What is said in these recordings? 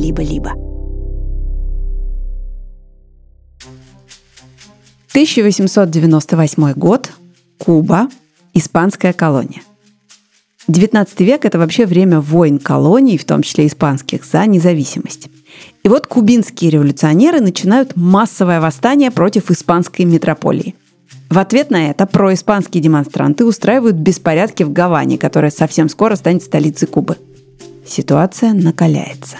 «Либо-либо». 1898 год. Куба. Испанская колония. 19 век – это вообще время войн колоний, в том числе испанских, за независимость. И вот кубинские революционеры начинают массовое восстание против испанской метрополии. В ответ на это происпанские демонстранты устраивают беспорядки в Гаване, которая совсем скоро станет столицей Кубы. Ситуация накаляется.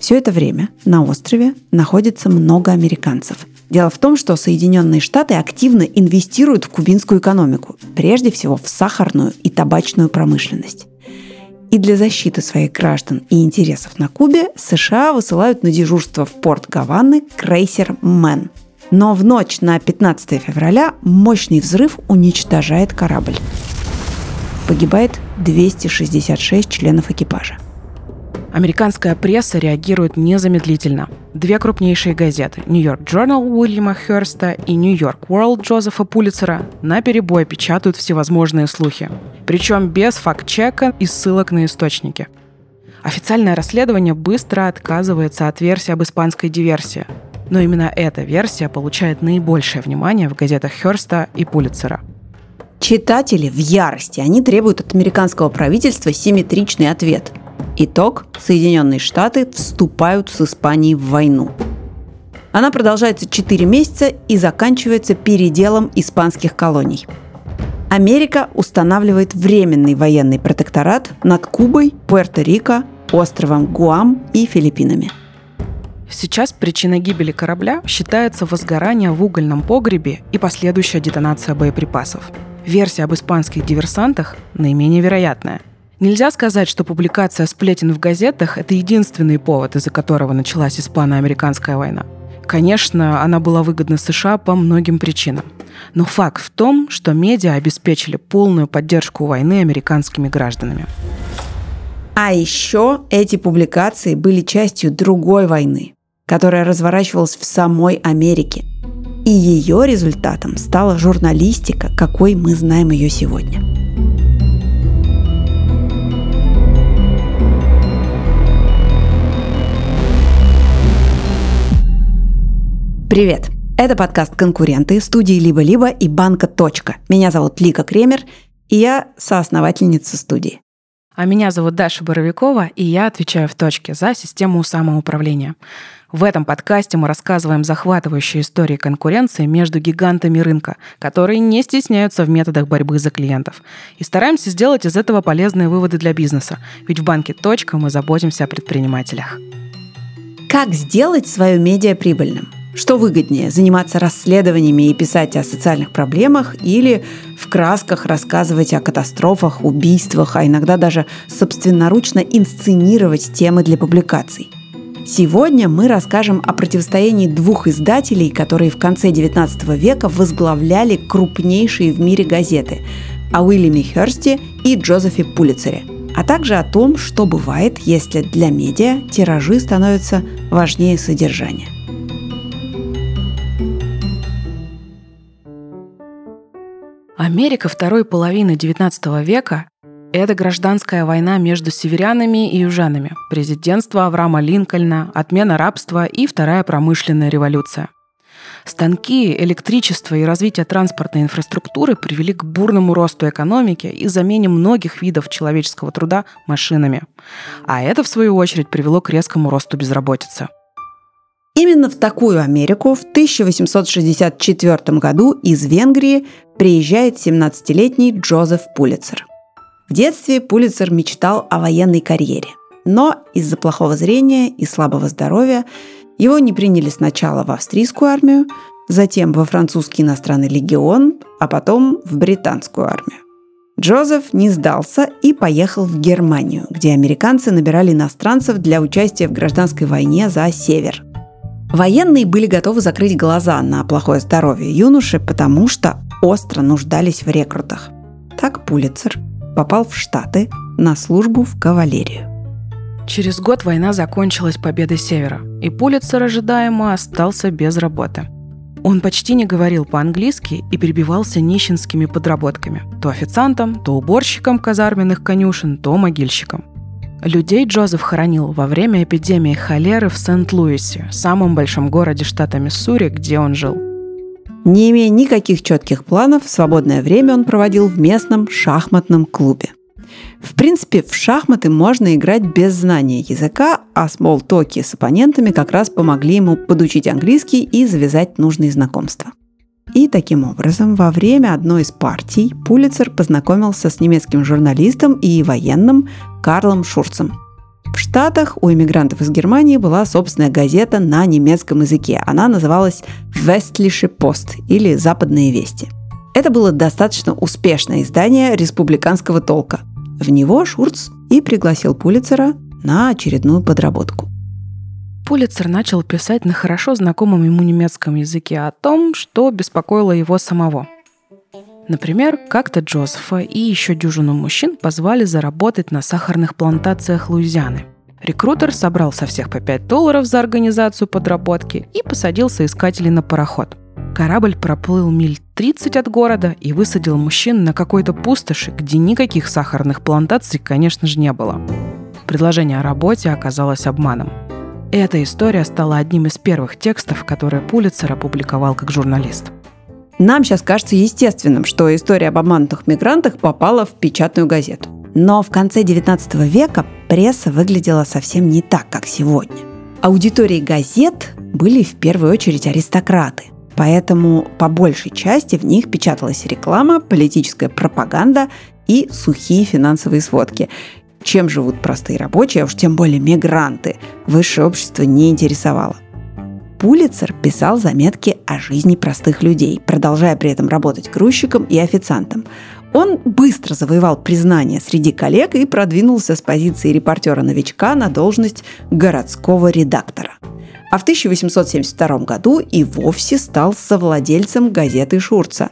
Все это время на острове находится много американцев. Дело в том, что Соединенные Штаты активно инвестируют в кубинскую экономику, прежде всего в сахарную и табачную промышленность. И для защиты своих граждан и интересов на Кубе США высылают на дежурство в порт Гаваны крейсер «Мэн», но в ночь на 15 февраля мощный взрыв уничтожает корабль. Погибает 266 членов экипажа. Американская пресса реагирует незамедлительно. Две крупнейшие газеты – Нью-Йорк Journal Уильяма Херста и Нью-Йорк World Джозефа Пулицера на перебой печатают всевозможные слухи. Причем без факт-чека и ссылок на источники. Официальное расследование быстро отказывается от версии об испанской диверсии – но именно эта версия получает наибольшее внимание в газетах Херста и Пулицера. Читатели в ярости. Они требуют от американского правительства симметричный ответ. Итог – Соединенные Штаты вступают с Испанией в войну. Она продолжается 4 месяца и заканчивается переделом испанских колоний. Америка устанавливает временный военный протекторат над Кубой, Пуэрто-Рико, островом Гуам и Филиппинами – Сейчас причиной гибели корабля считается возгорание в угольном погребе и последующая детонация боеприпасов. Версия об испанских диверсантах наименее вероятная. Нельзя сказать, что публикация сплетен в газетах – это единственный повод, из-за которого началась испано-американская война. Конечно, она была выгодна США по многим причинам. Но факт в том, что медиа обеспечили полную поддержку войны американскими гражданами. А еще эти публикации были частью другой войны, которая разворачивалась в самой Америке. И ее результатом стала журналистика, какой мы знаем ее сегодня. Привет! Это подкаст «Конкуренты» студии «Либо-либо» и банка «Точка». Меня зовут Лика Кремер, и я соосновательница студии. А меня зовут Даша Боровикова, и я отвечаю в «Точке» за систему самоуправления. В этом подкасте мы рассказываем захватывающие истории конкуренции между гигантами рынка, которые не стесняются в методах борьбы за клиентов. И стараемся сделать из этого полезные выводы для бизнеса, ведь в банке «Точка» мы заботимся о предпринимателях. Как сделать свое медиа прибыльным? Что выгоднее, заниматься расследованиями и писать о социальных проблемах или в красках рассказывать о катастрофах, убийствах, а иногда даже собственноручно инсценировать темы для публикаций? Сегодня мы расскажем о противостоянии двух издателей, которые в конце XIX века возглавляли крупнейшие в мире газеты – о Уильяме Херсте и Джозефе Пулицере, а также о том, что бывает, если для медиа тиражи становятся важнее содержания. Америка второй половины XIX века это гражданская война между северянами и южанами, президентство Авраама Линкольна, отмена рабства и Вторая промышленная революция. Станки, электричество и развитие транспортной инфраструктуры привели к бурному росту экономики и замене многих видов человеческого труда машинами. А это, в свою очередь, привело к резкому росту безработицы. Именно в такую Америку в 1864 году из Венгрии приезжает 17-летний Джозеф Пулицер. В детстве Пулицер мечтал о военной карьере. Но из-за плохого зрения и слабого здоровья его не приняли сначала в австрийскую армию, затем во французский иностранный легион, а потом в британскую армию. Джозеф не сдался и поехал в Германию, где американцы набирали иностранцев для участия в гражданской войне за север. Военные были готовы закрыть глаза на плохое здоровье юноши, потому что остро нуждались в рекрутах. Так Пулицер попал в Штаты на службу в кавалерию. Через год война закончилась победой Севера, и Пулицер ожидаемо остался без работы. Он почти не говорил по-английски и перебивался нищенскими подработками. То официантом, то уборщиком казарменных конюшен, то могильщиком. Людей Джозеф хоронил во время эпидемии холеры в Сент-Луисе, самом большом городе штата Миссури, где он жил. Не имея никаких четких планов, свободное время он проводил в местном шахматном клубе. В принципе, в шахматы можно играть без знания языка, а смолтоки с оппонентами как раз помогли ему подучить английский и завязать нужные знакомства. И таким образом, во время одной из партий Пулицер познакомился с немецким журналистом и военным Карлом Шурцем. В Штатах у иммигрантов из Германии была собственная газета на немецком языке. Она называлась «Westliche Post» или «Западные вести». Это было достаточно успешное издание республиканского толка. В него Шурц и пригласил Пулицера на очередную подработку. Пулицер начал писать на хорошо знакомом ему немецком языке о том, что беспокоило его самого. Например, как-то Джозефа и еще дюжину мужчин позвали заработать на сахарных плантациях Луизианы. Рекрутер собрал со всех по 5 долларов за организацию подработки и посадил соискателей на пароход. Корабль проплыл миль 30 от города и высадил мужчин на какой-то пустоши, где никаких сахарных плантаций, конечно же, не было. Предложение о работе оказалось обманом. Эта история стала одним из первых текстов, которые Пулицер опубликовал как журналист. Нам сейчас кажется естественным, что история об обманутых мигрантах попала в печатную газету. Но в конце XIX века пресса выглядела совсем не так, как сегодня. Аудиторией газет были в первую очередь аристократы. Поэтому по большей части в них печаталась реклама, политическая пропаганда и сухие финансовые сводки. Чем живут простые рабочие, а уж тем более мигранты, высшее общество не интересовало. Пулицер писал заметки о жизни простых людей, продолжая при этом работать грузчиком и официантом. Он быстро завоевал признание среди коллег и продвинулся с позиции репортера-новичка на должность городского редактора. А в 1872 году и вовсе стал совладельцем газеты Шурца.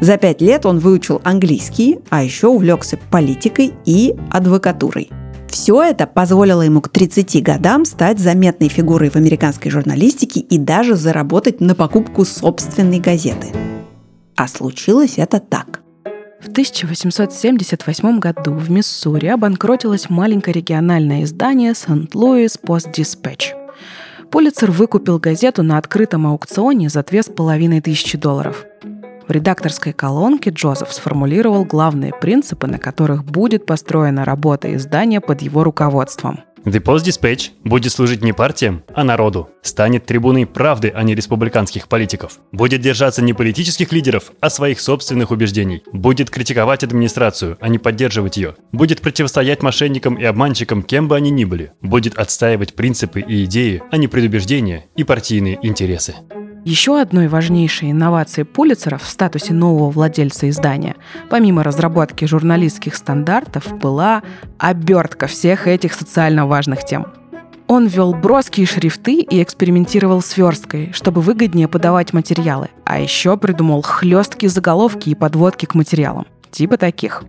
За пять лет он выучил английский, а еще увлекся политикой и адвокатурой. Все это позволило ему к 30 годам стать заметной фигурой в американской журналистике и даже заработать на покупку собственной газеты. А случилось это так. В 1878 году в Миссури обанкротилось маленькое региональное издание «Сент-Луис Пост Диспетч». Пулицер выкупил газету на открытом аукционе за две с половиной тысячи долларов. В редакторской колонке Джозеф сформулировал главные принципы, на которых будет построена работа издания под его руководством. Dispatch будет служить не партиям, а народу. Станет трибуной правды, а не республиканских политиков. Будет держаться не политических лидеров, а своих собственных убеждений. Будет критиковать администрацию, а не поддерживать ее. Будет противостоять мошенникам и обманщикам, кем бы они ни были. Будет отстаивать принципы и идеи, а не предубеждения и партийные интересы. Еще одной важнейшей инновацией Пулицера в статусе нового владельца издания, помимо разработки журналистских стандартов, была обертка всех этих социально важных тем. Он ввел броские шрифты и экспериментировал с версткой, чтобы выгоднее подавать материалы, а еще придумал хлесткие заголовки и подводки к материалам, типа таких.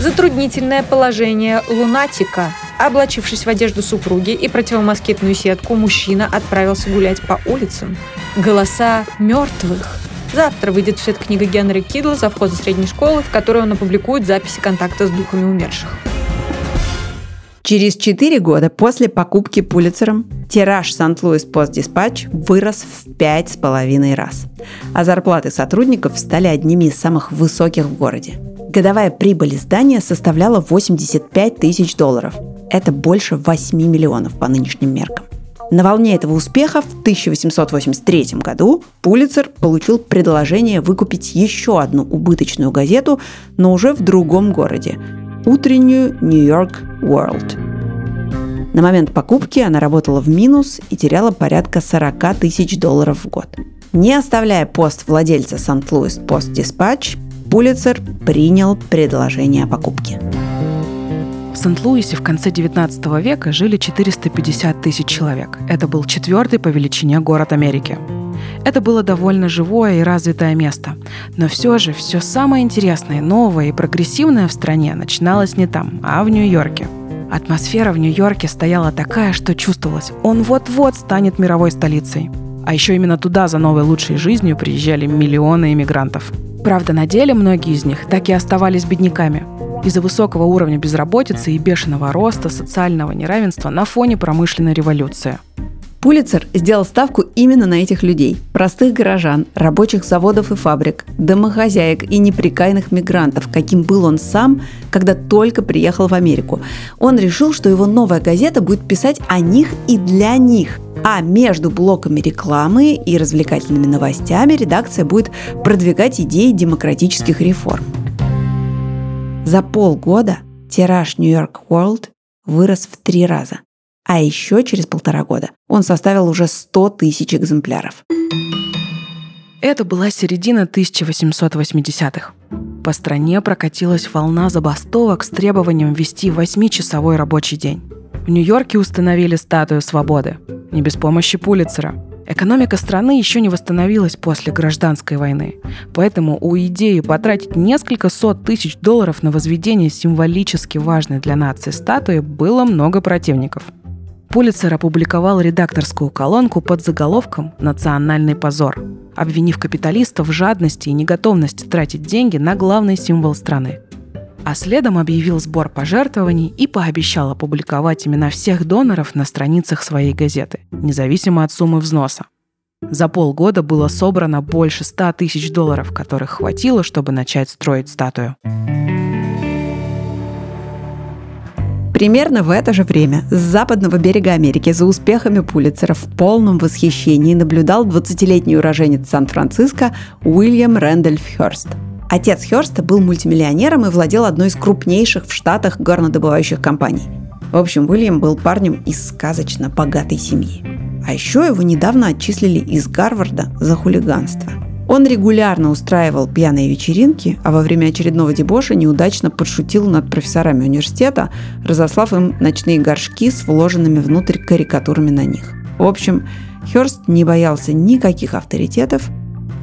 Затруднительное положение лунатика. Облачившись в одежду супруги и противомоскитную сетку, мужчина отправился гулять по улицам. Голоса мертвых. Завтра выйдет в свет книга Генри Кидла завхоза средней школы, в которой он опубликует записи контакта с духами умерших. Через четыре года после покупки Пулицером тираж St-Louis Post Dispatch вырос в пять с половиной раз, а зарплаты сотрудников стали одними из самых высоких в городе. Годовая прибыль издания составляла 85 тысяч долларов. Это больше 8 миллионов по нынешним меркам. На волне этого успеха в 1883 году Пулицер получил предложение выкупить еще одну убыточную газету, но уже в другом городе – утреннюю York World. На момент покупки она работала в минус и теряла порядка 40 тысяч долларов в год. Не оставляя пост владельца St-Louis Post Dispatch, Пулицер принял предложение о покупке. В Сент-Луисе в конце 19 века жили 450 тысяч человек. Это был четвертый по величине город Америки. Это было довольно живое и развитое место. Но все же все самое интересное, новое и прогрессивное в стране начиналось не там, а в Нью-Йорке. Атмосфера в Нью-Йорке стояла такая, что чувствовалось, он вот-вот станет мировой столицей. А еще именно туда за новой лучшей жизнью приезжали миллионы иммигрантов. Правда, на деле многие из них так и оставались бедняками. Из-за высокого уровня безработицы и бешеного роста социального неравенства на фоне промышленной революции. Пулицер сделал ставку именно на этих людей – простых горожан, рабочих заводов и фабрик, домохозяек и неприкаянных мигрантов, каким был он сам, когда только приехал в Америку. Он решил, что его новая газета будет писать о них и для них, а между блоками рекламы и развлекательными новостями редакция будет продвигать идеи демократических реформ. За полгода тираж New York World вырос в три раза – а еще через полтора года он составил уже 100 тысяч экземпляров. Это была середина 1880-х. По стране прокатилась волна забастовок с требованием ввести 8-часовой рабочий день. В Нью-Йорке установили статую свободы. Не без помощи Пулицера. Экономика страны еще не восстановилась после гражданской войны, поэтому у идеи потратить несколько сот тысяч долларов на возведение символически важной для нации статуи было много противников – Пулицер опубликовал редакторскую колонку под заголовком «Национальный позор», обвинив капиталистов в жадности и неготовности тратить деньги на главный символ страны. А следом объявил сбор пожертвований и пообещал опубликовать имена всех доноров на страницах своей газеты, независимо от суммы взноса. За полгода было собрано больше 100 тысяч долларов, которых хватило, чтобы начать строить статую. Примерно в это же время с западного берега Америки за успехами Пулицера в полном восхищении наблюдал 20-летний уроженец Сан-Франциско Уильям Рэндольф Хёрст. Отец Хёрста был мультимиллионером и владел одной из крупнейших в Штатах горнодобывающих компаний. В общем, Уильям был парнем из сказочно богатой семьи. А еще его недавно отчислили из Гарварда за хулиганство – он регулярно устраивал пьяные вечеринки, а во время очередного дебоша неудачно подшутил над профессорами университета, разослав им ночные горшки с вложенными внутрь карикатурами на них. В общем, Хёрст не боялся никаких авторитетов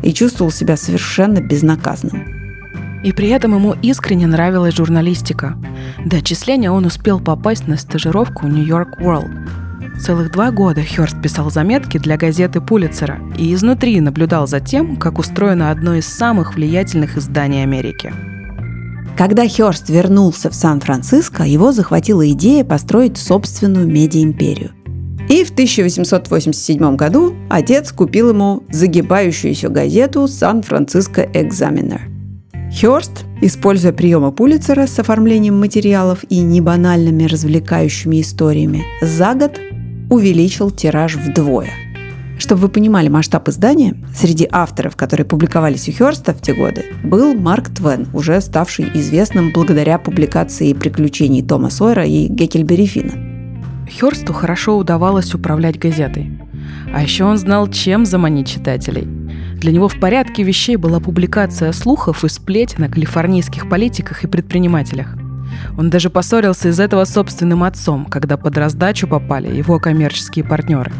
и чувствовал себя совершенно безнаказанным. И при этом ему искренне нравилась журналистика. До отчисления он успел попасть на стажировку в Нью-Йорк World, Целых два года Хёрст писал заметки для газеты Пулицера и изнутри наблюдал за тем, как устроено одно из самых влиятельных изданий Америки. Когда Хёрст вернулся в Сан-Франциско, его захватила идея построить собственную медиа-империю. И в 1887 году отец купил ему загибающуюся газету «Сан-Франциско Экзаменер». Хёрст, используя приемы Пулицера с оформлением материалов и небанальными развлекающими историями, за год увеличил тираж вдвое. Чтобы вы понимали масштаб издания, среди авторов, которые публиковались у Хёрста в те годы, был Марк Твен, уже ставший известным благодаря публикации приключений Тома Сойера и Геккельбери Финна. Хёрсту хорошо удавалось управлять газетой. А еще он знал, чем заманить читателей. Для него в порядке вещей была публикация слухов и сплетен о калифорнийских политиках и предпринимателях. Он даже поссорился из этого собственным отцом, когда под раздачу попали его коммерческие партнеры.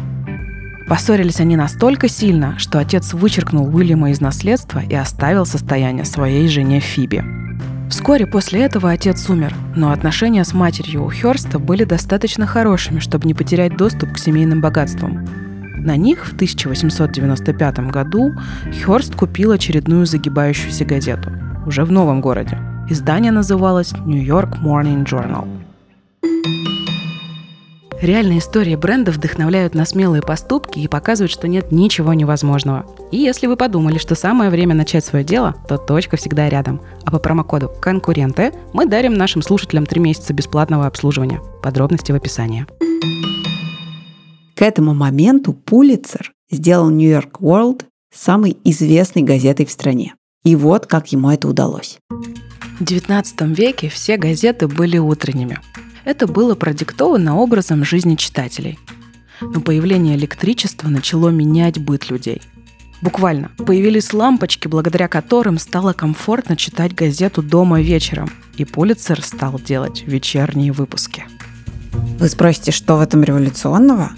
Поссорились они настолько сильно, что отец вычеркнул Уильяма из наследства и оставил состояние своей жене Фиби. Вскоре после этого отец умер, но отношения с матерью у Хёрста были достаточно хорошими, чтобы не потерять доступ к семейным богатствам. На них в 1895 году Хёрст купил очередную загибающуюся газету, уже в новом городе – Издание называлось New York Morning Journal. Реальные истории бренда вдохновляют на смелые поступки и показывают, что нет ничего невозможного. И если вы подумали, что самое время начать свое дело, то точка всегда рядом. А по промокоду «Конкуренты» мы дарим нашим слушателям 3 месяца бесплатного обслуживания. Подробности в описании. К этому моменту Пулицер сделал York World самой известной газетой в стране. И вот как ему это удалось. В XIX веке все газеты были утренними. Это было продиктовано образом жизни читателей. Но появление электричества начало менять быт людей. Буквально появились лампочки, благодаря которым стало комфортно читать газету дома вечером, и Пулицер стал делать вечерние выпуски. Вы спросите, что в этом революционного?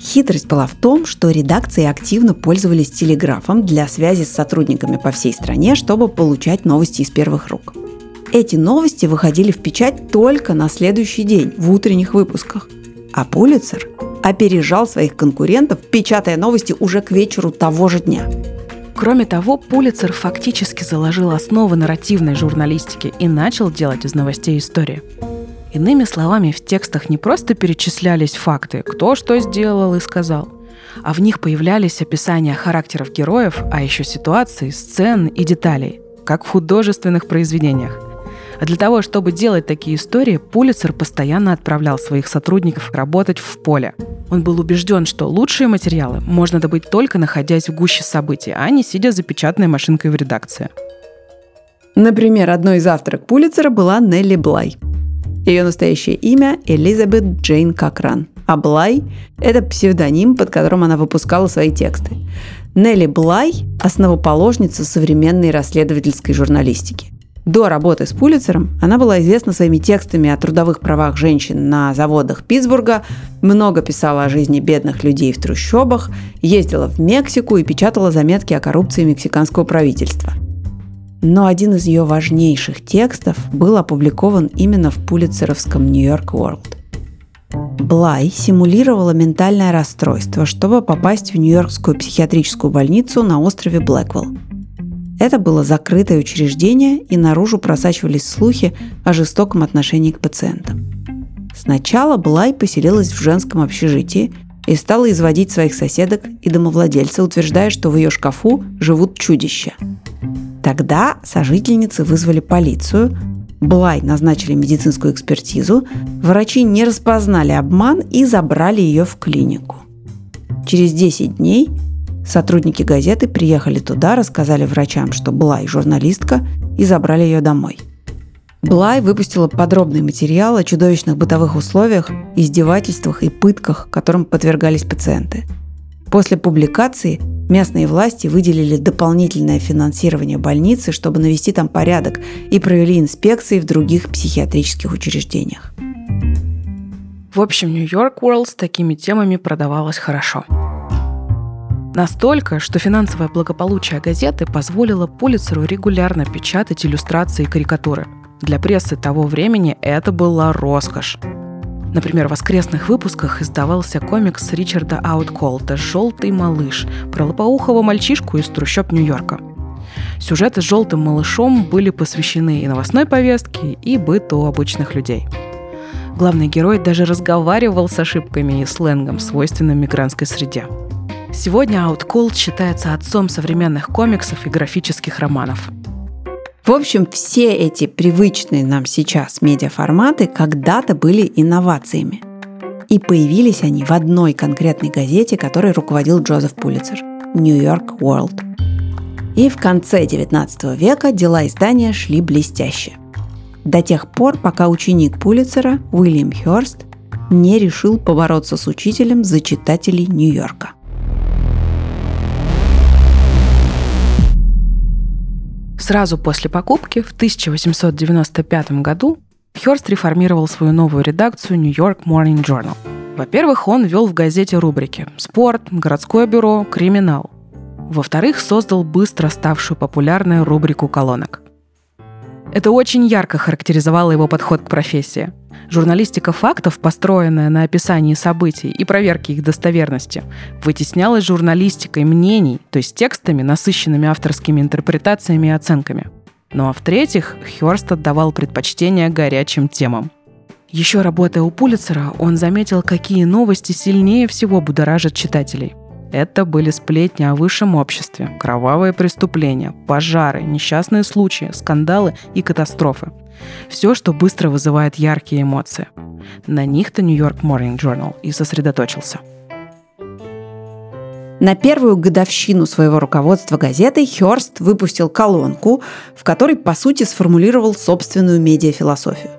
Хитрость была в том, что редакции активно пользовались телеграфом для связи с сотрудниками по всей стране, чтобы получать новости из первых рук. Эти новости выходили в печать только на следующий день, в утренних выпусках. А Пулицер опережал своих конкурентов, печатая новости уже к вечеру того же дня. Кроме того, Пулицер фактически заложил основы нарративной журналистики и начал делать из новостей истории. Иными словами, в текстах не просто перечислялись факты, кто что сделал и сказал, а в них появлялись описания характеров героев, а еще ситуаций, сцен и деталей, как в художественных произведениях. А для того, чтобы делать такие истории, Пулицер постоянно отправлял своих сотрудников работать в поле. Он был убежден, что лучшие материалы можно добыть только находясь в гуще событий, а не сидя за печатной машинкой в редакции. Например, одной из авторок Пулицера была Нелли Блай. Ее настоящее имя – Элизабет Джейн Кокран, а Блай – это псевдоним, под которым она выпускала свои тексты. Нелли Блай – основоположница современной расследовательской журналистики. До работы с Пулицером она была известна своими текстами о трудовых правах женщин на заводах Питтсбурга, много писала о жизни бедных людей в трущобах, ездила в Мексику и печатала заметки о коррупции мексиканского правительства. Но один из ее важнейших текстов был опубликован именно в пулицеровском Нью-Йорк World. Блай симулировала ментальное расстройство, чтобы попасть в Нью-Йоркскую психиатрическую больницу на острове Блэквелл. Это было закрытое учреждение, и наружу просачивались слухи о жестоком отношении к пациентам. Сначала Блай поселилась в женском общежитии и стала изводить своих соседок и домовладельца, утверждая, что в ее шкафу живут чудища. Тогда сожительницы вызвали полицию, Блай назначили медицинскую экспертизу, врачи не распознали обман и забрали ее в клинику. Через 10 дней Сотрудники газеты приехали туда, рассказали врачам, что Блай журналистка, и забрали ее домой. Блай выпустила подробный материал о чудовищных бытовых условиях, издевательствах и пытках, которым подвергались пациенты. После публикации местные власти выделили дополнительное финансирование больницы, чтобы навести там порядок, и провели инспекции в других психиатрических учреждениях. В общем, Нью-Йорк World с такими темами продавалось хорошо – Настолько, что финансовое благополучие газеты позволило Пулицеру регулярно печатать иллюстрации и карикатуры. Для прессы того времени это была роскошь. Например, в воскресных выпусках издавался комикс Ричарда Аутколта «Желтый малыш» про лопоухого мальчишку из трущоб Нью-Йорка. Сюжеты с «Желтым малышом» были посвящены и новостной повестке, и быту обычных людей. Главный герой даже разговаривал с ошибками и сленгом, свойственным мигрантской среде – Сегодня Outcold считается отцом современных комиксов и графических романов. В общем, все эти привычные нам сейчас медиаформаты когда-то были инновациями. И появились они в одной конкретной газете, которой руководил Джозеф Пулицер – New York World. И в конце XIX века дела издания шли блестяще. До тех пор, пока ученик Пулицера, Уильям Хёрст, не решил побороться с учителем за читателей Нью-Йорка. Сразу после покупки в 1895 году Хёрст реформировал свою новую редакцию New York Morning Journal. Во-первых, он вел в газете рубрики «Спорт», «Городское бюро», «Криминал». Во-вторых, создал быстро ставшую популярную рубрику колонок. Это очень ярко характеризовало его подход к профессии. Журналистика фактов, построенная на описании событий и проверке их достоверности, вытеснялась журналистикой мнений, то есть текстами, насыщенными авторскими интерпретациями и оценками. Ну а в-третьих, Хёрст отдавал предпочтение горячим темам. Еще работая у Пулицера, он заметил, какие новости сильнее всего будоражат читателей – это были сплетни о высшем обществе, кровавые преступления, пожары, несчастные случаи, скандалы и катастрофы. Все, что быстро вызывает яркие эмоции. На них-то Нью-Йорк Morning Journal и сосредоточился. На первую годовщину своего руководства газетой Хёрст выпустил колонку, в которой, по сути, сформулировал собственную медиафилософию.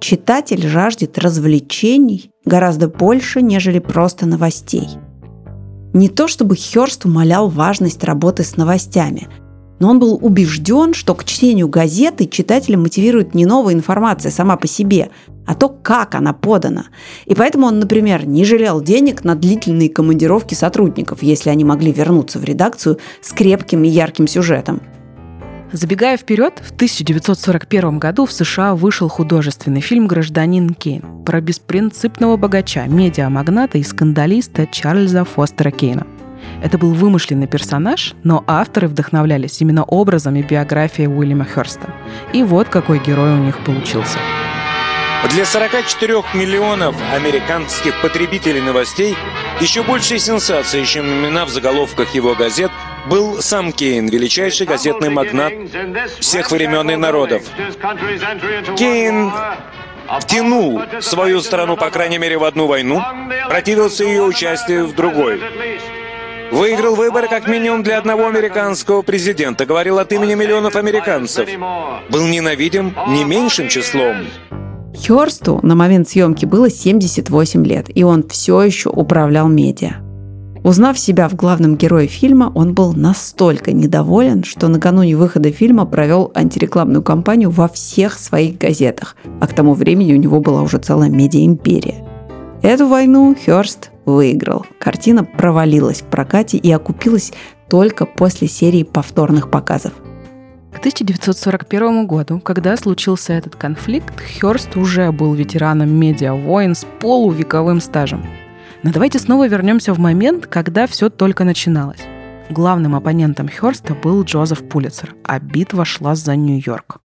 Читатель жаждет развлечений гораздо больше, нежели просто новостей – не то чтобы Хёрст умолял важность работы с новостями, но он был убежден, что к чтению газеты читателя мотивирует не новая информация сама по себе, а то, как она подана. И поэтому он, например, не жалел денег на длительные командировки сотрудников, если они могли вернуться в редакцию с крепким и ярким сюжетом – Забегая вперед, в 1941 году в США вышел художественный фильм «Гражданин Кейн» про беспринципного богача, медиамагната и скандалиста Чарльза Фостера Кейна. Это был вымышленный персонаж, но авторы вдохновлялись именно образом и биографией Уильяма Херста. И вот какой герой у них получился. Для 44 миллионов американских потребителей новостей еще большей сенсацией, чем имена в заголовках его газет, был сам Кейн, величайший газетный магнат всех времен и народов. Кейн втянул свою страну, по крайней мере, в одну войну, противился ее участию в другой. Выиграл выборы как минимум для одного американского президента, говорил от имени миллионов американцев. Был ненавидим не меньшим числом. Хёрсту на момент съемки было 78 лет, и он все еще управлял медиа. Узнав себя в главном герое фильма, он был настолько недоволен, что накануне выхода фильма провел антирекламную кампанию во всех своих газетах, а к тому времени у него была уже целая медиа-империя. Эту войну Хёрст выиграл. Картина провалилась в прокате и окупилась только после серии повторных показов. К 1941 году, когда случился этот конфликт, Хёрст уже был ветераном медиа-войн с полувековым стажем – но давайте снова вернемся в момент, когда все только начиналось. Главным оппонентом Хёрста был Джозеф Пулицер, а битва шла за Нью-Йорк.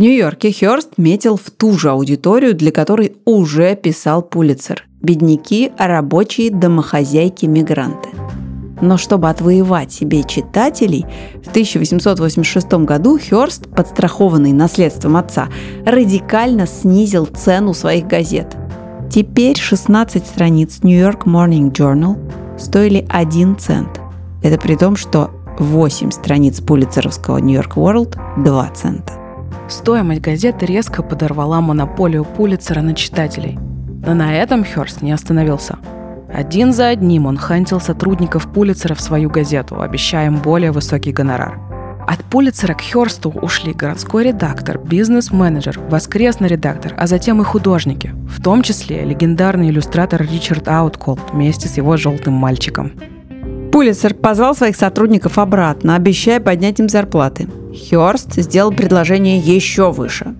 В Нью-Йорке Хёрст метил в ту же аудиторию, для которой уже писал Пулицер. Бедняки, рабочие, домохозяйки, мигранты – но чтобы отвоевать себе читателей, в 1886 году Хёрст, подстрахованный наследством отца, радикально снизил цену своих газет. Теперь 16 страниц New York Morning Journal стоили 1 цент. Это при том, что 8 страниц пулицеровского New York World – 2 цента. Стоимость газеты резко подорвала монополию Пулицера на читателей. Но на этом Хёрст не остановился – один за одним он хантил сотрудников Пулицера в свою газету, обещая им более высокий гонорар. От Пулицера к Хёрсту ушли городской редактор, бизнес-менеджер, воскресный редактор, а затем и художники, в том числе легендарный иллюстратор Ричард Аутколд вместе с его желтым мальчиком. Пулицер позвал своих сотрудников обратно, обещая поднять им зарплаты. Хёрст сделал предложение еще выше.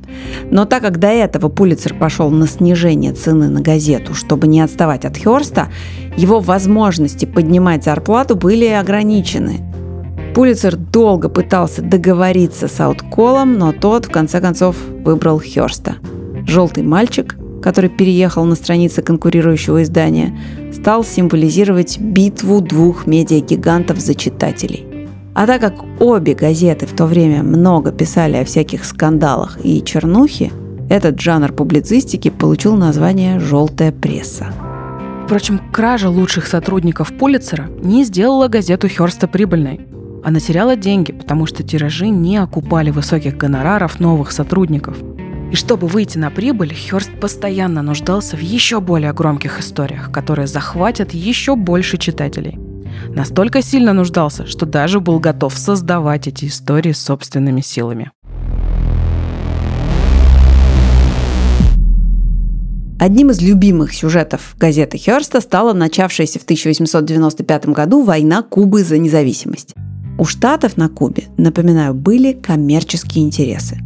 Но так как до этого Пулицер пошел на снижение цены на газету, чтобы не отставать от Хёрста, его возможности поднимать зарплату были ограничены. Пулицер долго пытался договориться с Аутколом, но тот в конце концов выбрал Хёрста. Желтый мальчик, который переехал на страницы конкурирующего издания, стал символизировать битву двух медиагигантов за читателей. А так как обе газеты в то время много писали о всяких скандалах и чернухе, этот жанр публицистики получил название «желтая пресса». Впрочем, кража лучших сотрудников Пулицера не сделала газету Херста прибыльной. Она теряла деньги, потому что тиражи не окупали высоких гонораров новых сотрудников. И чтобы выйти на прибыль, Херст постоянно нуждался в еще более громких историях, которые захватят еще больше читателей – Настолько сильно нуждался, что даже был готов создавать эти истории собственными силами. Одним из любимых сюжетов газеты Херста стала начавшаяся в 1895 году война Кубы за независимость. У штатов на Кубе, напоминаю, были коммерческие интересы.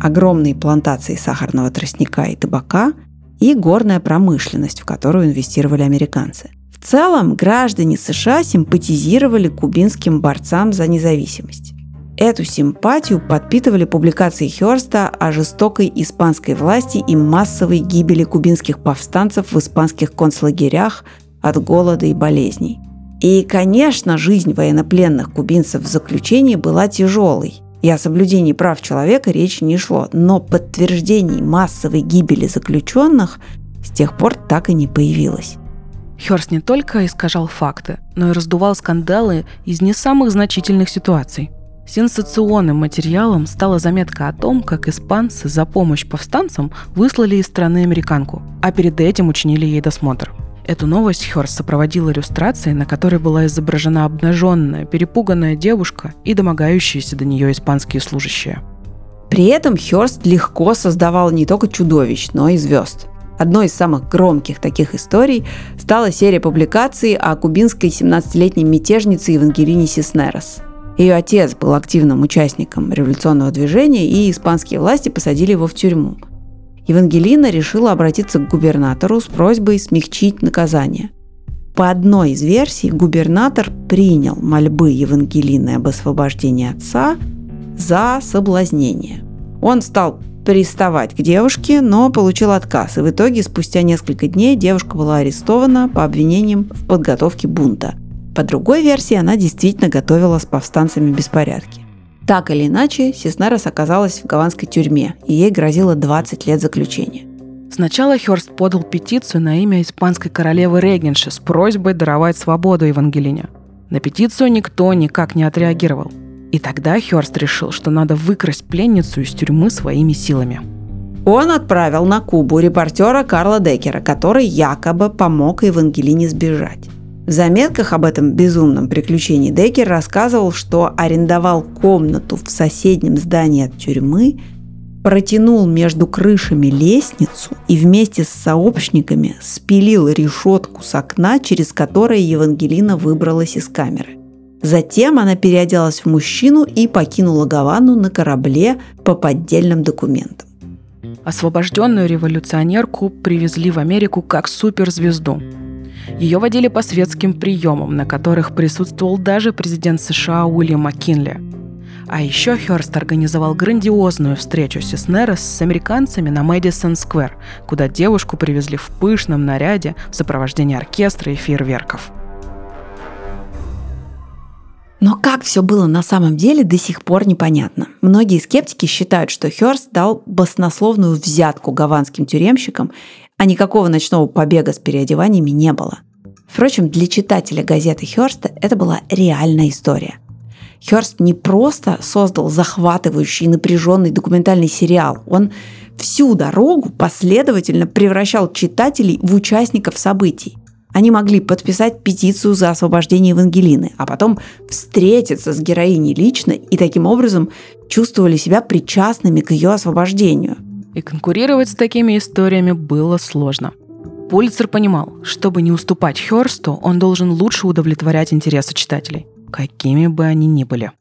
Огромные плантации сахарного тростника и табака и горная промышленность, в которую инвестировали американцы – в целом граждане США симпатизировали кубинским борцам за независимость. Эту симпатию подпитывали публикации Хёрста о жестокой испанской власти и массовой гибели кубинских повстанцев в испанских концлагерях от голода и болезней. И, конечно, жизнь военнопленных кубинцев в заключении была тяжелой, и о соблюдении прав человека речь не шло, но подтверждений массовой гибели заключенных с тех пор так и не появилось. Хёрст не только искажал факты, но и раздувал скандалы из не самых значительных ситуаций. Сенсационным материалом стала заметка о том, как испанцы за помощь повстанцам выслали из страны американку, а перед этим учинили ей досмотр. Эту новость Хёрст сопроводил иллюстрацией, на которой была изображена обнаженная, перепуганная девушка и домогающиеся до нее испанские служащие. При этом Хёрст легко создавал не только чудовищ, но и звезд – Одной из самых громких таких историй стала серия публикаций о кубинской 17-летней мятежнице Евангелине Сиснерос. Ее отец был активным участником революционного движения, и испанские власти посадили его в тюрьму. Евангелина решила обратиться к губернатору с просьбой смягчить наказание. По одной из версий губернатор принял мольбы Евангелины об освобождении отца за соблазнение. Он стал приставать к девушке, но получил отказ. И в итоге, спустя несколько дней, девушка была арестована по обвинениям в подготовке бунта. По другой версии, она действительно готовила с повстанцами беспорядки. Так или иначе, Сеснерос оказалась в гаванской тюрьме, и ей грозило 20 лет заключения. Сначала Хёрст подал петицию на имя испанской королевы Регенши с просьбой даровать свободу Евангелине. На петицию никто никак не отреагировал. И тогда Хёрст решил, что надо выкрасть пленницу из тюрьмы своими силами. Он отправил на Кубу репортера Карла Деккера, который якобы помог Евангелине сбежать. В заметках об этом безумном приключении Деккер рассказывал, что арендовал комнату в соседнем здании от тюрьмы, протянул между крышами лестницу и вместе с сообщниками спилил решетку с окна, через которое Евангелина выбралась из камеры. Затем она переоделась в мужчину и покинула Гавану на корабле по поддельным документам. Освобожденную революционерку привезли в Америку как суперзвезду – ее водили по светским приемам, на которых присутствовал даже президент США Уильям Маккинли. А еще Хёрст организовал грандиозную встречу Сеснерос с американцами на Мэдисон Сквер, куда девушку привезли в пышном наряде в сопровождении оркестра и фейерверков. Но как все было на самом деле, до сих пор непонятно. Многие скептики считают, что Хёрст дал баснословную взятку гаванским тюремщикам а никакого ночного побега с переодеваниями не было. Впрочем, для читателя газеты Хёрста это была реальная история. Хёрст не просто создал захватывающий напряженный документальный сериал, он всю дорогу последовательно превращал читателей в участников событий. Они могли подписать петицию за освобождение Евангелины, а потом встретиться с героиней лично и таким образом чувствовали себя причастными к ее освобождению – и конкурировать с такими историями было сложно. Пулицер понимал, чтобы не уступать Хёрсту, он должен лучше удовлетворять интересы читателей, какими бы они ни были.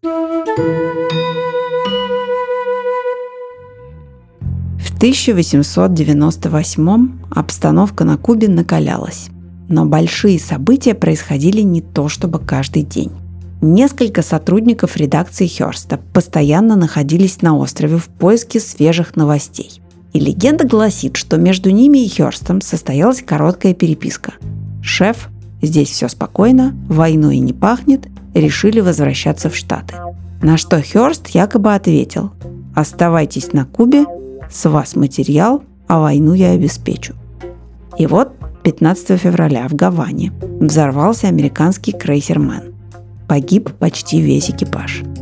В 1898 обстановка на Кубе накалялась. Но большие события происходили не то чтобы каждый день. Несколько сотрудников редакции Хёрста постоянно находились на острове в поиске свежих новостей. И легенда гласит, что между ними и Хёрстом состоялась короткая переписка. Шеф, здесь все спокойно, войной не пахнет, решили возвращаться в Штаты. На что Хёрст якобы ответил «Оставайтесь на Кубе, с вас материал, а войну я обеспечу». И вот 15 февраля в Гаване взорвался американский крейсер «Мэн». Погиб почти весь экипаж –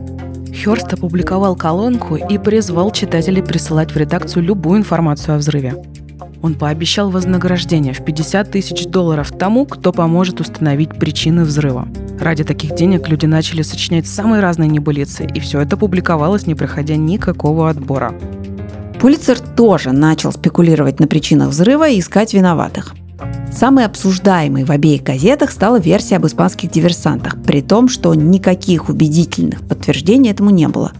Хёрст опубликовал колонку и призвал читателей присылать в редакцию любую информацию о взрыве. Он пообещал вознаграждение в 50 тысяч долларов тому, кто поможет установить причины взрыва. Ради таких денег люди начали сочинять самые разные небылицы, и все это публиковалось, не проходя никакого отбора. Пулицер тоже начал спекулировать на причинах взрыва и искать виноватых. Самой обсуждаемой в обеих газетах стала версия об испанских диверсантах, при том, что никаких убедительных подтверждений этому не было.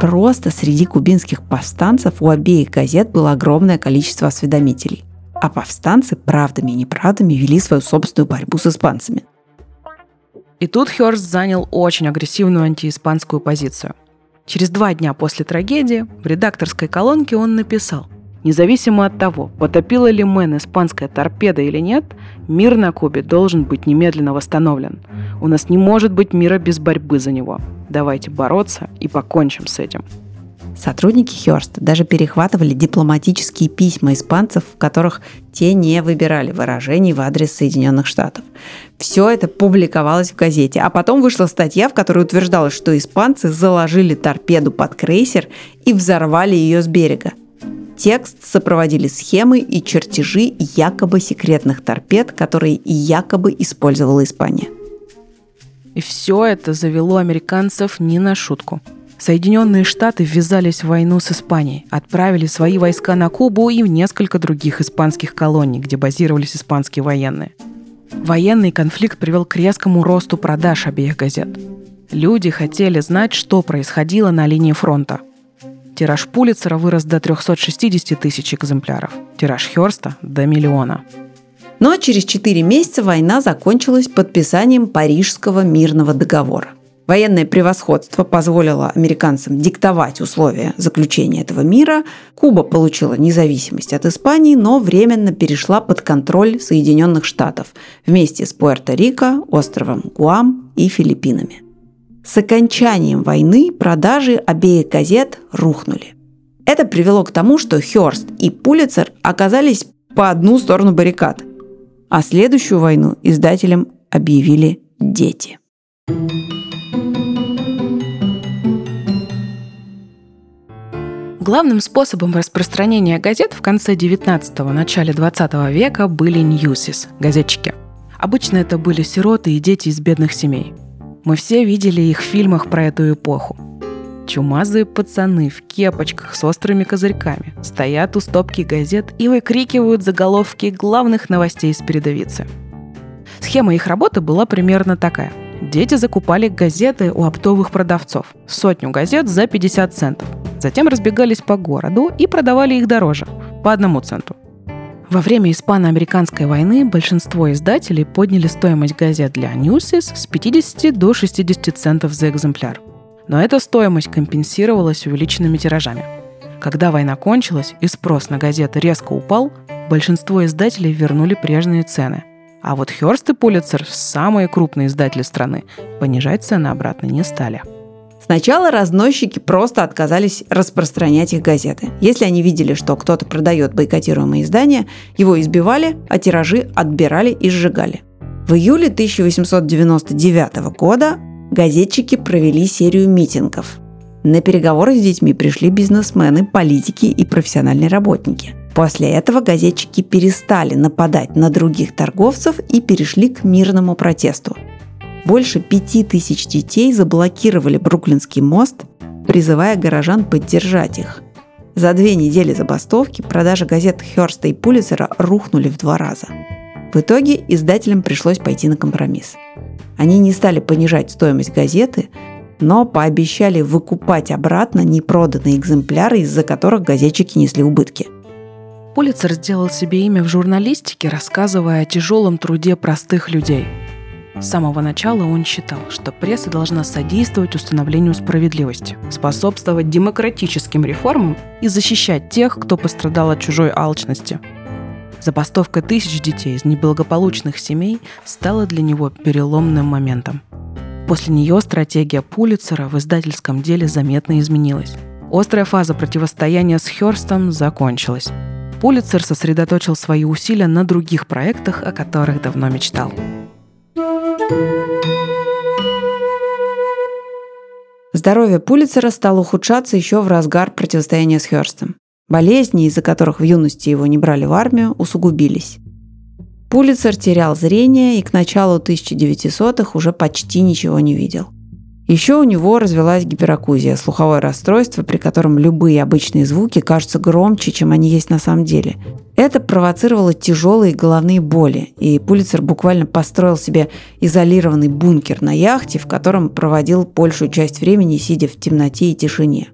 Просто среди кубинских повстанцев у обеих газет было огромное количество осведомителей. А повстанцы правдами и неправдами вели свою собственную борьбу с испанцами. И тут Хёрст занял очень агрессивную антииспанскую позицию. Через два дня после трагедии в редакторской колонке он написал – Независимо от того, потопила ли Мэн испанская торпеда или нет, мир на Кубе должен быть немедленно восстановлен. У нас не может быть мира без борьбы за него. Давайте бороться и покончим с этим. Сотрудники Хёрста даже перехватывали дипломатические письма испанцев, в которых те не выбирали выражений в адрес Соединенных Штатов. Все это публиковалось в газете, а потом вышла статья, в которой утверждалось, что испанцы заложили торпеду под крейсер и взорвали ее с берега. Текст сопроводили схемы и чертежи якобы секретных торпед, которые якобы использовала Испания. И все это завело американцев не на шутку. Соединенные Штаты ввязались в войну с Испанией, отправили свои войска на Кубу и в несколько других испанских колоний, где базировались испанские военные. Военный конфликт привел к резкому росту продаж обеих газет. Люди хотели знать, что происходило на линии фронта – Тираж Пулицера вырос до 360 тысяч экземпляров. Тираж Херста – до миллиона. Но через 4 месяца война закончилась подписанием Парижского мирного договора. Военное превосходство позволило американцам диктовать условия заключения этого мира. Куба получила независимость от Испании, но временно перешла под контроль Соединенных Штатов вместе с Пуэрто-Рико, островом Гуам и Филиппинами. С окончанием войны продажи обеих газет рухнули. Это привело к тому, что Хёрст и Пулицер оказались по одну сторону баррикад, а следующую войну издателям объявили дети. Главным способом распространения газет в конце 19-го, начале 20 века были ньюсис – газетчики. Обычно это были сироты и дети из бедных семей. Мы все видели их в фильмах про эту эпоху. Чумазые пацаны в кепочках с острыми козырьками стоят у стопки газет и выкрикивают заголовки главных новостей из передовицы. Схема их работы была примерно такая. Дети закупали газеты у оптовых продавцов. Сотню газет за 50 центов – Затем разбегались по городу и продавали их дороже, по одному центу. Во время Испано-Американской войны большинство издателей подняли стоимость газет для Newsies с 50 до 60 центов за экземпляр. Но эта стоимость компенсировалась увеличенными тиражами. Когда война кончилась и спрос на газеты резко упал, большинство издателей вернули прежние цены. А вот Хёрст и Пулицер, самые крупные издатели страны, понижать цены обратно не стали. Сначала разносчики просто отказались распространять их газеты. Если они видели, что кто-то продает бойкотируемые издания, его избивали, а тиражи отбирали и сжигали. В июле 1899 года газетчики провели серию митингов. На переговоры с детьми пришли бизнесмены, политики и профессиональные работники. После этого газетчики перестали нападать на других торговцев и перешли к мирному протесту. Больше пяти тысяч детей заблокировали Бруклинский мост, призывая горожан поддержать их. За две недели забастовки продажи газет Херста и Пулицера рухнули в два раза. В итоге издателям пришлось пойти на компромисс. Они не стали понижать стоимость газеты, но пообещали выкупать обратно непроданные экземпляры, из-за которых газетчики несли убытки. Пулицер сделал себе имя в журналистике, рассказывая о тяжелом труде простых людей – с самого начала он считал, что пресса должна содействовать установлению справедливости, способствовать демократическим реформам и защищать тех, кто пострадал от чужой алчности. Забастовка тысяч детей из неблагополучных семей стала для него переломным моментом. После нее стратегия Пулицера в издательском деле заметно изменилась. Острая фаза противостояния с Хёрстом закончилась. Пулицер сосредоточил свои усилия на других проектах, о которых давно мечтал – Здоровье Пулицера стало ухудшаться еще в разгар противостояния с Хёрстом. Болезни, из-за которых в юности его не брали в армию, усугубились. Пулицер терял зрение и к началу 1900-х уже почти ничего не видел – еще у него развилась гиперакузия, слуховое расстройство, при котором любые обычные звуки кажутся громче, чем они есть на самом деле. Это провоцировало тяжелые головные боли, и Пулицер буквально построил себе изолированный бункер на яхте, в котором проводил большую часть времени, сидя в темноте и тишине.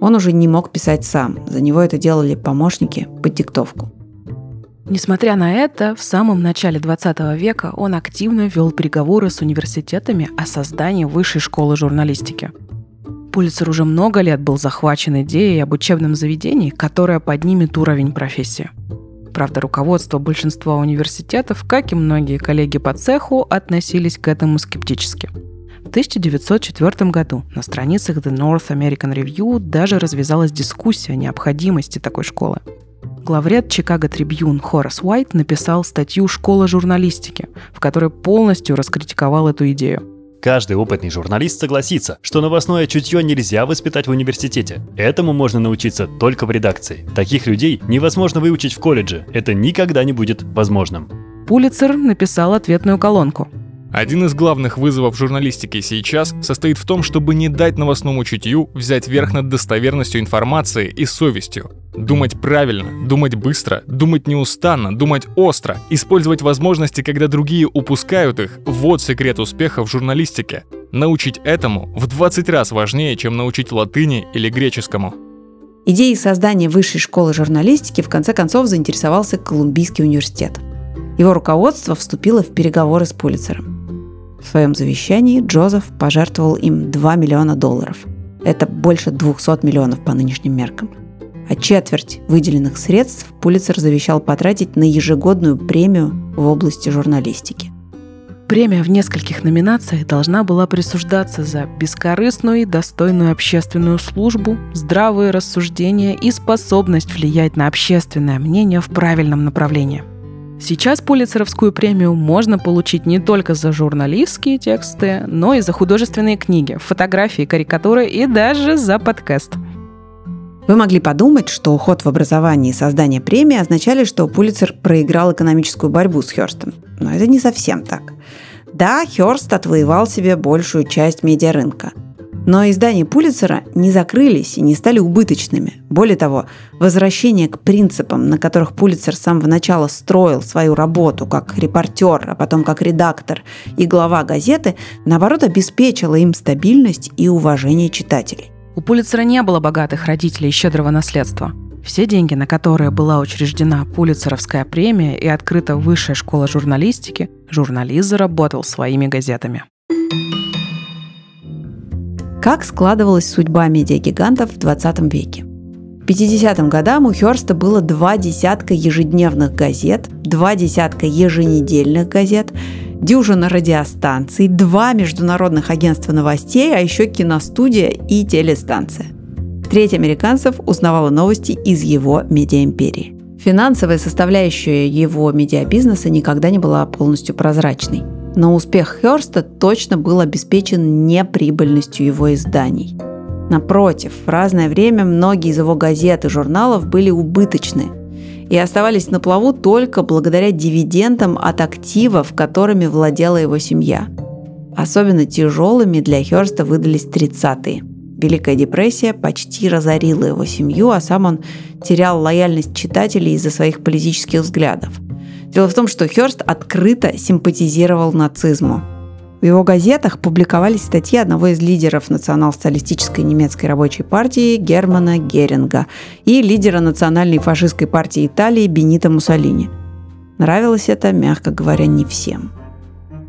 Он уже не мог писать сам, за него это делали помощники под диктовку. Несмотря на это, в самом начале 20 века он активно вел переговоры с университетами о создании высшей школы журналистики. Пулицер уже много лет был захвачен идеей об учебном заведении, которое поднимет уровень профессии. Правда, руководство большинства университетов, как и многие коллеги по цеху, относились к этому скептически. В 1904 году на страницах The North American Review даже развязалась дискуссия о необходимости такой школы – Главред Чикаго Трибьюн Хорас Уайт написал статью «Школа журналистики», в которой полностью раскритиковал эту идею. Каждый опытный журналист согласится, что новостное чутье нельзя воспитать в университете. Этому можно научиться только в редакции. Таких людей невозможно выучить в колледже. Это никогда не будет возможным. Пулицер написал ответную колонку. Один из главных вызовов журналистики сейчас состоит в том, чтобы не дать новостному чутью взять верх над достоверностью информации и совестью. Думать правильно, думать быстро, думать неустанно, думать остро, использовать возможности, когда другие упускают их – вот секрет успеха в журналистике. Научить этому в 20 раз важнее, чем научить латыни или греческому. Идеей создания высшей школы журналистики в конце концов заинтересовался Колумбийский университет. Его руководство вступило в переговоры с Пулицером. В своем завещании Джозеф пожертвовал им 2 миллиона долларов. Это больше 200 миллионов по нынешним меркам. А четверть выделенных средств Пулицер завещал потратить на ежегодную премию в области журналистики. Премия в нескольких номинациях должна была присуждаться за бескорыстную и достойную общественную службу, здравые рассуждения и способность влиять на общественное мнение в правильном направлении. Сейчас Пулицеровскую премию можно получить не только за журналистские тексты, но и за художественные книги, фотографии, карикатуры и даже за подкаст. Вы могли подумать, что уход в образование и создание премии означали, что Пулицер проиграл экономическую борьбу с Хёрстом. Но это не совсем так. Да, Хёрст отвоевал себе большую часть медиарынка. Но издания Пулицера не закрылись и не стали убыточными. Более того, возвращение к принципам, на которых Пулицер с самого начала строил свою работу как репортер, а потом как редактор и глава газеты, наоборот, обеспечило им стабильность и уважение читателей. У Пулицера не было богатых родителей и щедрого наследства. Все деньги, на которые была учреждена Пулицеровская премия и открыта Высшая школа журналистики, журналист заработал своими газетами. Как складывалась судьба медиагигантов в 20 веке? В 50-м годам у Хёрста было два десятка ежедневных газет, два десятка еженедельных газет, дюжина радиостанций, два международных агентства новостей, а еще киностудия и телестанция – Треть американцев узнавала новости из его медиаимперии. Финансовая составляющая его медиабизнеса никогда не была полностью прозрачной. Но успех Херста точно был обеспечен неприбыльностью его изданий. Напротив, в разное время многие из его газет и журналов были убыточны и оставались на плаву только благодаря дивидендам от активов, которыми владела его семья. Особенно тяжелыми для Херста выдались 30-е. Великая депрессия почти разорила его семью, а сам он терял лояльность читателей из-за своих политических взглядов. Дело в том, что Хёрст открыто симпатизировал нацизму. В его газетах публиковались статьи одного из лидеров национал-социалистической немецкой рабочей партии Германа Геринга и лидера национальной фашистской партии Италии Бенита Муссолини. Нравилось это, мягко говоря, не всем –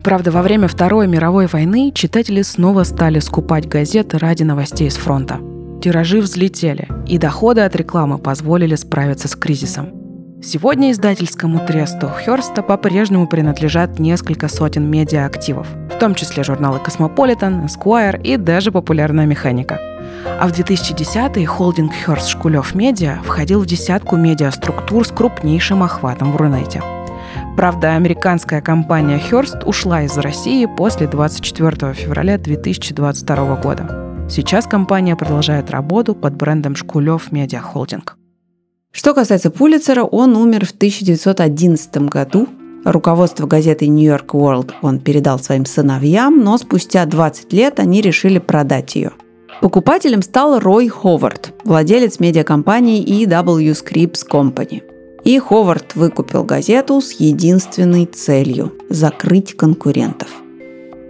Правда, во время Второй мировой войны читатели снова стали скупать газеты ради новостей с фронта. Тиражи взлетели, и доходы от рекламы позволили справиться с кризисом. Сегодня издательскому тресту Хёрста по-прежнему принадлежат несколько сотен медиа-активов, в том числе журналы «Cosmopolitan», «Esquire» и даже «Популярная механика». А в 2010-е холдинг Хёрст Шкулев Медиа входил в десятку медиаструктур с крупнейшим охватом в Рунете – Правда, американская компания Hearst ушла из России после 24 февраля 2022 года. Сейчас компания продолжает работу под брендом Шкулев Медиа Холдинг. Что касается Пулицера, он умер в 1911 году. Руководство газеты New York World он передал своим сыновьям, но спустя 20 лет они решили продать ее. Покупателем стал Рой Ховард, владелец медиакомпании EW Scripps Company – и Ховард выкупил газету с единственной целью – закрыть конкурентов.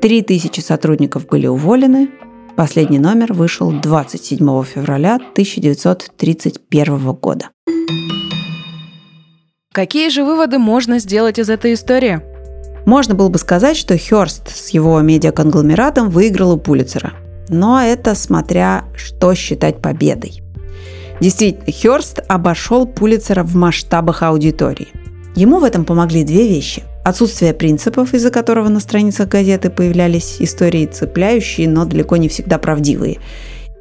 Три тысячи сотрудников были уволены. Последний номер вышел 27 февраля 1931 года. Какие же выводы можно сделать из этой истории? Можно было бы сказать, что Хёрст с его медиаконгломератом выиграл у Пулицера. Но это смотря что считать победой. Действительно, Хёрст обошел Пулицера в масштабах аудитории. Ему в этом помогли две вещи. Отсутствие принципов, из-за которого на страницах газеты появлялись истории цепляющие, но далеко не всегда правдивые.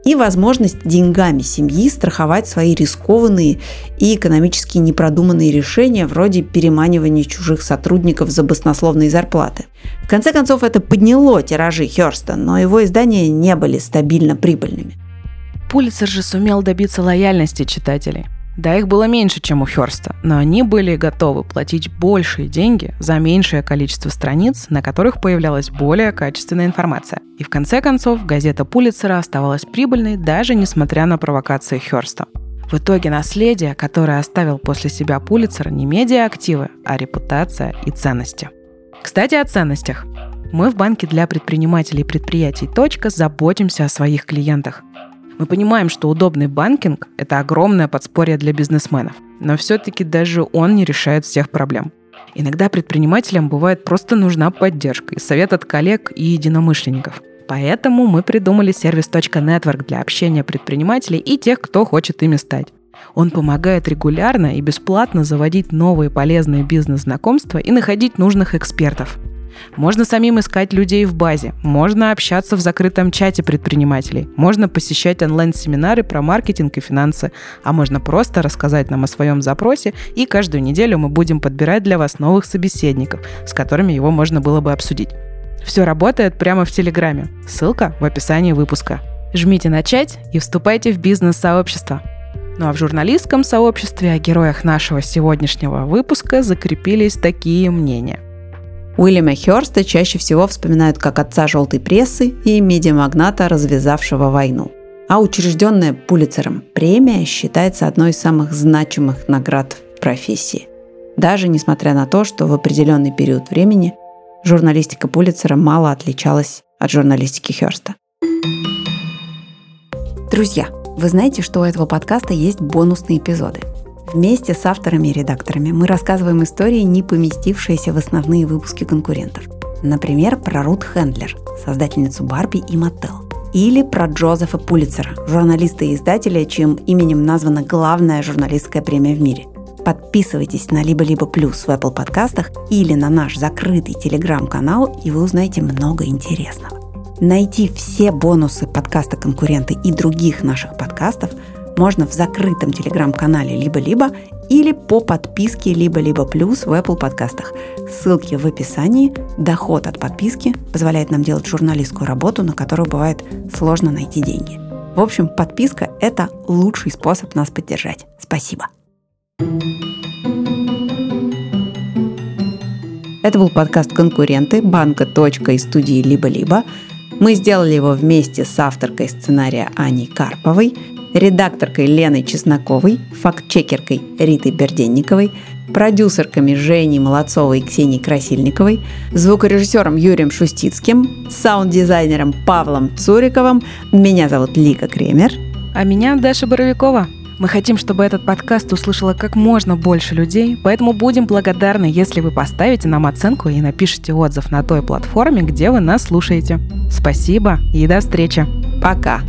И возможность деньгами семьи страховать свои рискованные и экономически непродуманные решения вроде переманивания чужих сотрудников за баснословные зарплаты. В конце концов, это подняло тиражи Хёрста, но его издания не были стабильно прибыльными. Пулицер же сумел добиться лояльности читателей. Да, их было меньше, чем у Хёрста, но они были готовы платить большие деньги за меньшее количество страниц, на которых появлялась более качественная информация. И в конце концов, газета Пулицера оставалась прибыльной, даже несмотря на провокации Хёрста. В итоге наследие, которое оставил после себя Пулицер, не медиа-активы, а репутация и ценности. Кстати, о ценностях. Мы в банке для предпринимателей и предприятий «Точка» заботимся о своих клиентах – Мы понимаем, что удобный банкинг – это огромное подспорье для бизнесменов, но все-таки даже он не решает всех проблем. Иногда предпринимателям бывает просто нужна поддержка и совет от коллег и единомышленников. Поэтому мы придумали сервис .network для общения предпринимателей и тех, кто хочет ими стать. Он помогает регулярно и бесплатно заводить новые полезные бизнес-знакомства и находить нужных экспертов – можно самим искать людей в базе, можно общаться в закрытом чате предпринимателей, можно посещать онлайн-семинары про маркетинг и финансы, а можно просто рассказать нам о своем запросе, и каждую неделю мы будем подбирать для вас новых собеседников, с которыми его можно было бы обсудить. Все работает прямо в Телеграме. Ссылка в описании выпуска. Жмите «Начать» и вступайте в бизнес-сообщество. Ну а в журналистском сообществе о героях нашего сегодняшнего выпуска закрепились такие мнения – Уильяма Хёрста чаще всего вспоминают как отца желтой прессы и медиамагната, развязавшего войну. А учрежденная Пулицером премия считается одной из самых значимых наград в профессии. Даже несмотря на то, что в определенный период времени журналистика Пулицера мало отличалась от журналистики Хёрста. Друзья, вы знаете, что у этого подкаста есть бонусные эпизоды – Вместе с авторами и редакторами мы рассказываем истории, не поместившиеся в основные выпуски конкурентов. Например, про Рут Хендлер, создательницу Барби и Маттел. Или про Джозефа Пулицера, журналиста и издателя, чьим именем названа главная журналистская премия в мире. Подписывайтесь на «Либо-либо плюс» в Apple подкастах или на наш закрытый телеграм-канал, и вы узнаете много интересного. Найти все бонусы подкаста «Конкуренты» и других наших подкастов – можно в закрытом телеграм-канале «Либо-либо» или по подписке «Либо-либо плюс» в Apple подкастах. Ссылки в описании. Доход от подписки позволяет нам делать журналистскую работу, на которую бывает сложно найти деньги. В общем, подписка – это лучший способ нас поддержать. Спасибо. Это был подкаст «Конкуренты» банка и студии «Либо-либо». Мы сделали его вместе с авторкой сценария Аней Карповой – редакторкой Леной Чесноковой, фактчекеркой Ритой Берденниковой, продюсерками Женей Молодцовой и Ксенией Красильниковой, звукорежиссером Юрием Шустицким, саунд-дизайнером Павлом Цуриковым. Меня зовут Лика Кремер. А меня Даша Боровикова. Мы хотим, чтобы этот подкаст услышало как можно больше людей, поэтому будем благодарны, если вы поставите нам оценку и напишите отзыв на той платформе, где вы нас слушаете. Спасибо и до встречи. Пока.